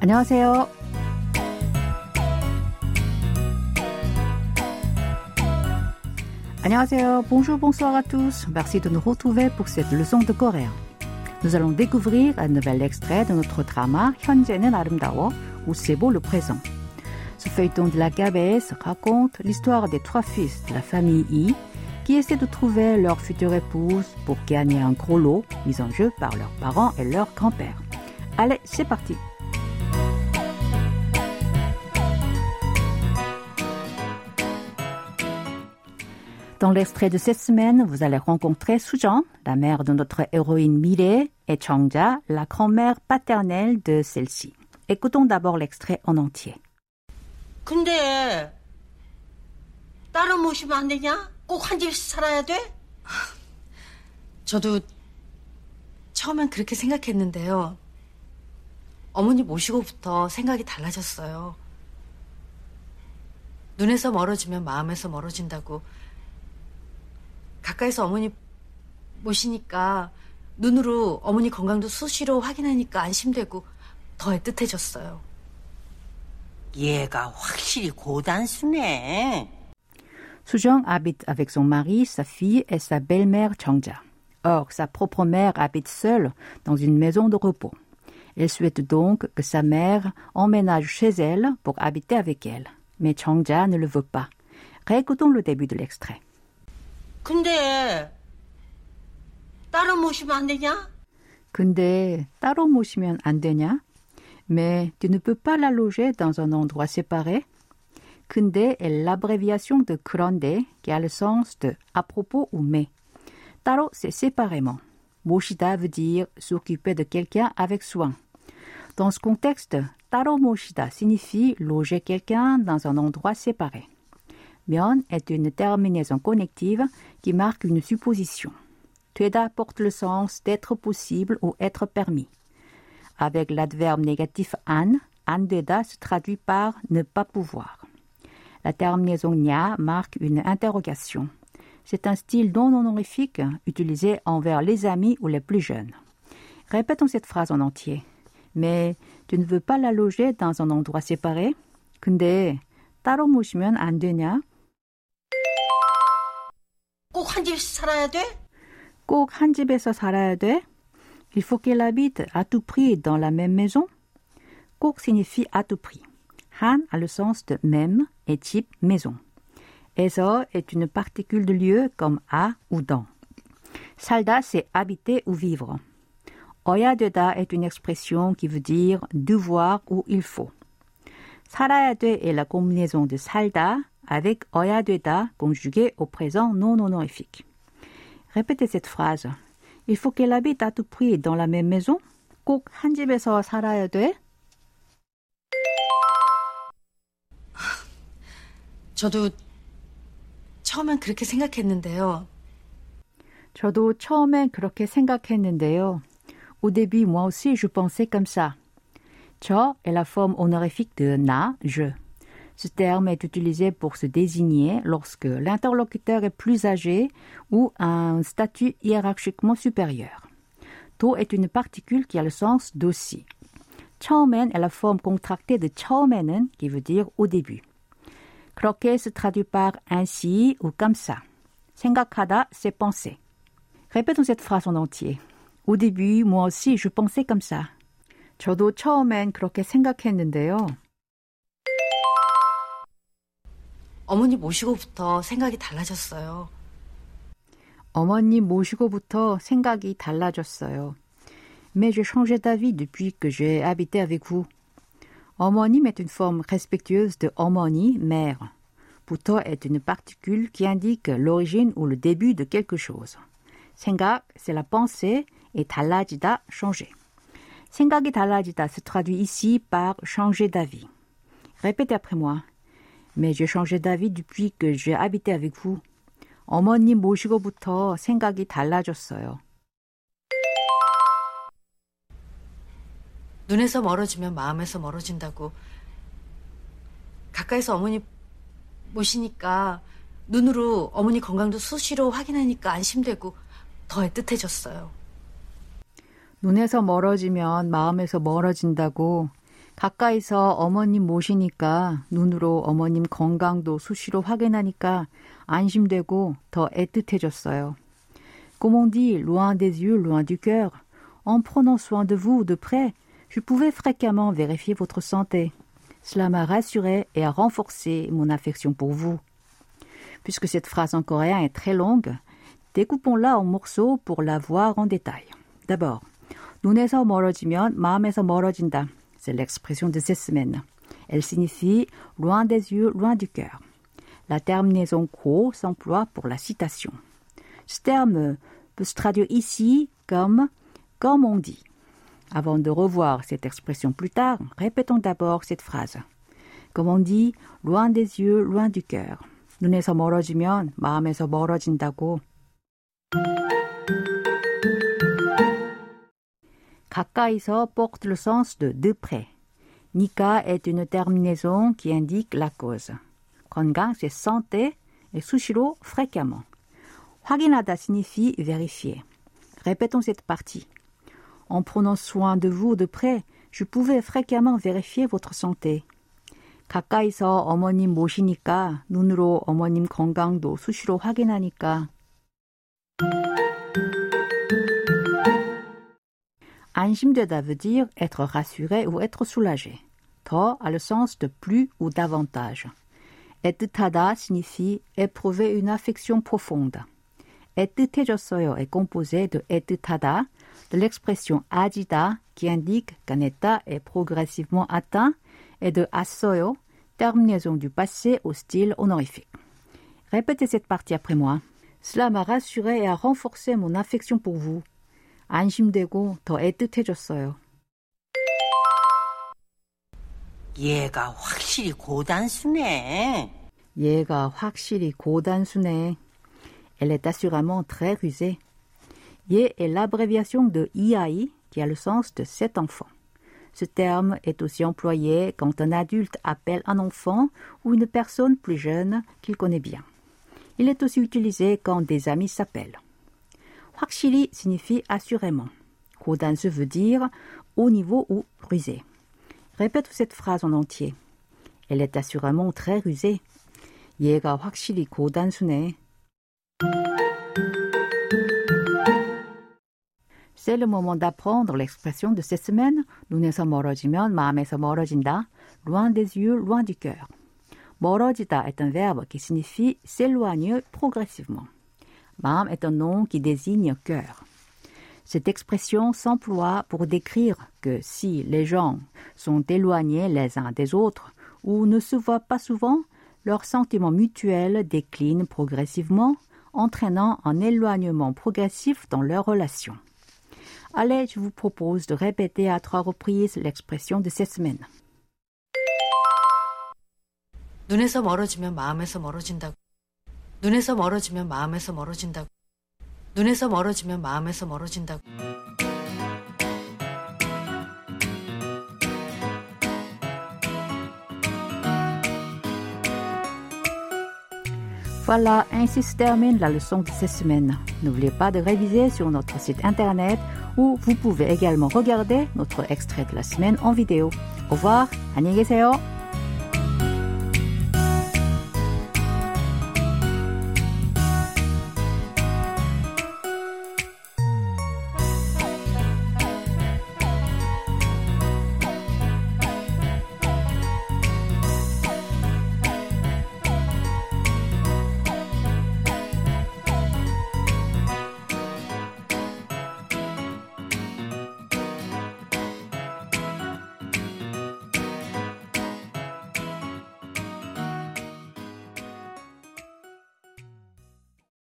안녕하세요. 안녕하세요. Bonjour, bonsoir à tous. Merci de nous retrouver pour cette leçon de coréen. Nous allons découvrir un nouvel extrait de notre drama 현재는 아름다워 où c'est beau le présent. Ce feuilleton de la KBS raconte l'histoire des trois fils de la famille Yi qui essaient de trouver leur future épouse pour gagner un gros lot mis en jeu par leurs parents et leur grand-père. Allez, c'est parti Dans l'extrait de cette semaine, vous allez rencontrer Sujan, la mère de notre héroïne Mire, et Changja, la grand-mère paternelle de celle-ci. Écoutons d'abord l'extrait en entier. 근데 따로 모시면 안 되냐? 꼭 한 집에서 살아야 돼? 저도 처음엔 그렇게 생각했는데요. 어머니 모시고부터 생각이 달라졌어요. 눈에서 멀어지면 마음에서 멀어진다고. 가까이서 어머니 모시니까 눈으로 어머니 건강도 수시로 확인하니까 안심되고 더 애틋해졌어요. 얘가 확실히 고단수네. Sujong habite avec son mari, sa fille et sa belle-mère Changja. Or, sa propre mère habite seule dans une maison de repos. Elle souhaite donc que sa mère emménage chez elle pour habiter avec elle. Mais Changja ne le veut pas. Réécoutons le début de l'extrait. 근데 따로 모시면 안 되냐? 근데 따로 모시면 안 되냐? Mais tu ne peux pas la loger dans un endroit séparé? 근데 est l'abréviation de 그런데 qui a le sens de à propos ou mais. 따로 c'est séparément. 모시다 veut dire s'occuper de quelqu'un avec soin. Dans ce contexte, 따로 모시다 signifie loger quelqu'un dans un endroit séparé. 면 est une terminaison connective qui marque une supposition. 되다 porte le sens d'être possible ou être permis. Avec l'adverbe négatif an, 안 되다 se traduit par ne pas pouvoir. La terminaison nya marque une interrogation. C'est un style non honorifique utilisé envers les amis ou les plus jeunes. Répétons cette phrase en entier. Mais tu ne veux pas la loger dans un endroit séparé? 근데 따로 모시면 안 되냐? 꼭 한 집에서 살아야 돼? 꼭 한 집에서 살아야 돼? Il faut qu'elle habite à tout prix dans la même maison? 꼭 signifie à tout prix. Han a le sens de même et type maison. 에서 est une particule de lieu comme à ou dans. 살다 c'est habiter ou vivre. 어야 되다 est une expression qui veut dire devoir ou il faut. 살아야 돼 est la combinaison de 살다 avec 어야 되다 conjugué au présent non honorifique. Répétez cette phrase. Il faut qu'elle habite à tout prix dans la même maison? 꼭 한 집에서 살아야 돼? 저도 처음엔 그렇게 생각했는데요. 저도 처음엔 그렇게 생각했는데요. Au début, moi aussi, je pensais comme ça. 저 est la forme honorifique de na, je. Ce terme est utilisé pour se désigner lorsque l'interlocuteur est plus âgé ou a un statut hiérarchiquement supérieur. Do est une particule qui a le sens d'aussi. 처음엔 est la forme contractée de 처음에는 qui veut dire au début. 그렇게 se traduit par ainsi ou comme ça. 생각하다, c'est penser. Répétons cette phrase en entier. Au début, moi aussi, je pensais comme ça. 저도 처음엔 그렇게 생각했는데요. 어머니 모시고부터 생각이 달라졌어요. 어머님 모시고부터 생각이 달라졌어요. Mais j'ai changé d'avis depuis que j'ai habité avec vous. 어머님 est une forme respectueuse de 어머니, mère. 부터 est une particule qui indique l'origine ou le début de quelque chose. 생각, c'est la pensée et 달라지다, changer. 생각이 달라지다 se traduit ici par changer d'avis. Répétez après moi. Mais j'ai changé d'avis depuis que j'ai habité avec vous. 어머님 모시고부터 생각이 달라졌어요. 눈에서 멀어지면 마음에서 멀어진다고. 가까이서 어머니 모시니까 눈으로 어머니 건강도 수시로 확인하니까 안심되고 더 애틋해졌어요. 눈에서 멀어지면 마음에서 멀어진다고 가까이서 어머님 모시니까 눈으로 어머님 건강도 수시로 확인하니까 안심되고 더 애틋해졌어요. Comme on dit, loin des yeux, loin du cœur, en prenant soin de vous de près, je pouvais fréquemment vérifier votre santé. Cela m'a rassuré et a renforcé mon affection pour vous. Puisque cette phrase en coréen est très longue, découpons-la en morceaux pour la voir en détail. D'abord, 눈에서 멀어지면 마음에서 멀어진다. C'est l'expression de cette semaine. Elle signifie loin des yeux, loin du cœur. La terminaison ko s'emploie pour la citation. Ce terme peut se traduire ici comme comme on dit. Avant de revoir cette expression plus tard, répétons d'abord cette phrase. Comme on dit, loin des yeux, loin du cœur. 눈에서 멀어지면 마음에서 멀어진다고. 가까이서 porte le sens de de près. Nika est une terminaison qui indique la cause. 건강, c'est santé et sushiro, fréquemment. 확인하다 signifie vérifier. Répétons cette partie. En prenant soin de vous de près, je pouvais fréquemment vérifier votre santé. 가까이서 어머님 모시니까 눈으로 어머님 건강도 수시로 확인하니까 Anjimdeda veut dire être rassuré ou être soulagé. To a le sens de plus ou davantage. Et tada signifie éprouver une affection profonde. Et tejosoyo est composé de et tada, de l'expression ajida qui indique qu'un état est progressivement atteint et de asoyo, terminaison du passé au style honorifique. Répétez cette partie après moi. Cela m'a rassuré et a renforcé mon affection pour vous. 안심되고 더 애틋해졌어요. 얘가 확실히 고단수네. 얘가 확실히 고단수네. Elle est assurément très rusée. Ye est l'abréviation de IAI qui a le sens de cet enfant. Ce terme est aussi employé quand un adulte appelle un enfant ou une personne plus jeune qu'il connaît bien. Il est aussi utilisé quand des amis s'appellent. 확실히 signifie assurément. 고단수 veut dire au niveau ou rusé. Répète cette phrase en entier. Elle est assurément très rusée. 얘가 확실히 고단수네. C'est le moment d'apprendre l'expression de cette semaine. 눈에서 멀어지면 마음에서 멀어진다. Loin des yeux, loin du cœur. 멀어지다 est un verbe qui signifie s'éloigner progressivement. 마음 est un nom qui désigne cœur. Cette expression s'emploie pour décrire que si les gens sont éloignés les uns des autres ou ne se voient pas souvent, leurs sentiments mutuels déclinent progressivement, entraînant un éloignement progressif dans leur relation. Allez, je vous propose de répéter à trois reprises l'expression de cette semaine. 눈에서 멀어지면 마음에서 멀어진다고. 눈에서 멀어지면 마음에서 멀어진다고. 눈에서 멀어지면 마음에서 멀어진다고. Voilà, ainsi se termine la leçon de cette semaine. N'oubliez pas de réviser sur notre site internet où vous pouvez également regarder notre extrait de la semaine en vidéo. Au revoir, 안녕히 계세요.